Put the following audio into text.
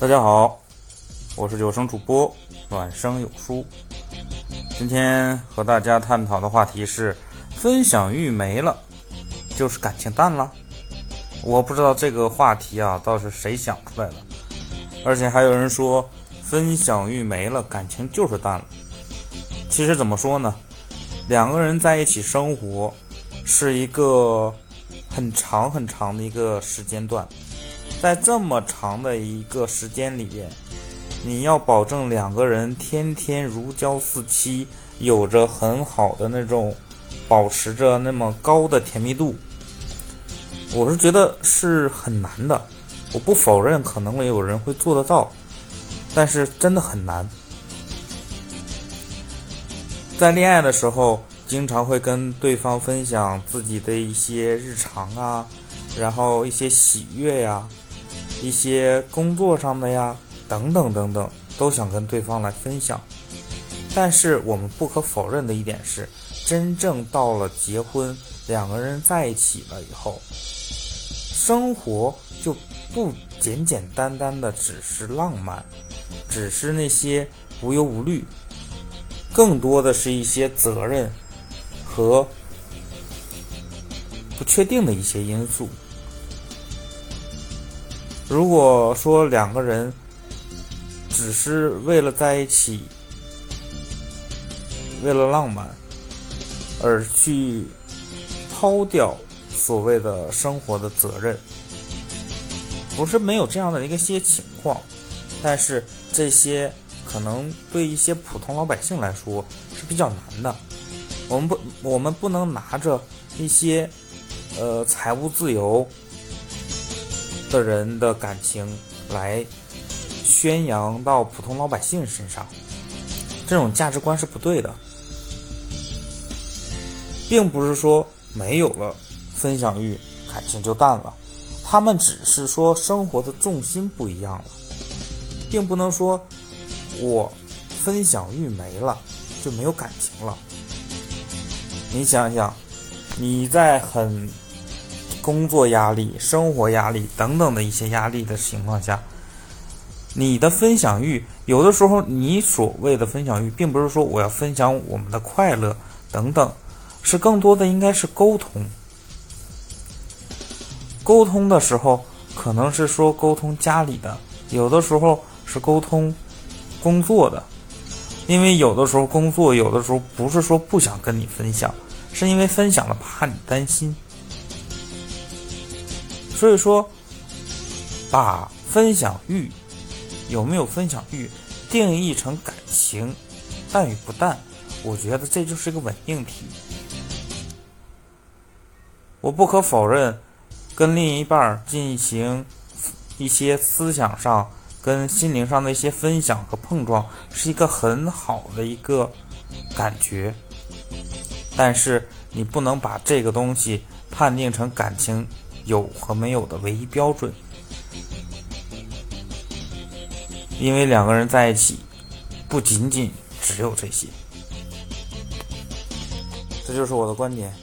大家好，我是有声主播暖声有书。今天和大家探讨的话题是：分享欲没了，就是感情淡了。我不知道这个话题啊，倒是谁想出来的。而且还有人说，分享欲没了，感情就是淡了。其实怎么说呢？两个人在一起生活，是一个很长很长的一个时间段。在这么长的一个时间里边，你要保证两个人天天如胶似漆，有着很好的那种，保持着那么高的甜蜜度，我是觉得是很难的。我不否认可能会有人会做得到，但是真的很难。在恋爱的时候，经常会跟对方分享自己的一些日常啊，然后一些喜悦呀。一些工作上的呀，等等等等，都想跟对方来分享。但是我们不可否认的一点是，真正到了结婚，两个人在一起了以后，生活就不简简单单的只是浪漫，只是那些无忧无虑，更多的是一些责任和不确定的一些因素。如果说两个人只是为了在一起，为了浪漫而去抛掉所谓的生活的责任，不是没有这样的一个些情况，但是这些可能对一些普通老百姓来说是比较难的。我们不，我们不能拿着一些呃财务自由。的人的感情来宣扬到普通老百姓身上，这种价值观是不对的，并不是说没有了分享欲，感情就淡了。他们只是说生活的重心不一样了，并不能说我分享欲没了就没有感情了。你想想，你在很。工作压力、生活压力等等的一些压力的情况下，你的分享欲有的时候，你所谓的分享欲，并不是说我要分享我们的快乐等等，是更多的应该是沟通。沟通的时候，可能是说沟通家里的，有的时候是沟通工作的，因为有的时候工作，有的时候不是说不想跟你分享，是因为分享了怕你担心。所以说，把分享欲有没有分享欲定义成感情淡与不淡，我觉得这就是个稳定题。我不可否认，跟另一半进行一些思想上跟心灵上的一些分享和碰撞，是一个很好的一个感觉。但是你不能把这个东西判定成感情。有和没有的唯一标准，因为两个人在一起，不仅仅只有这些。这就是我的观点。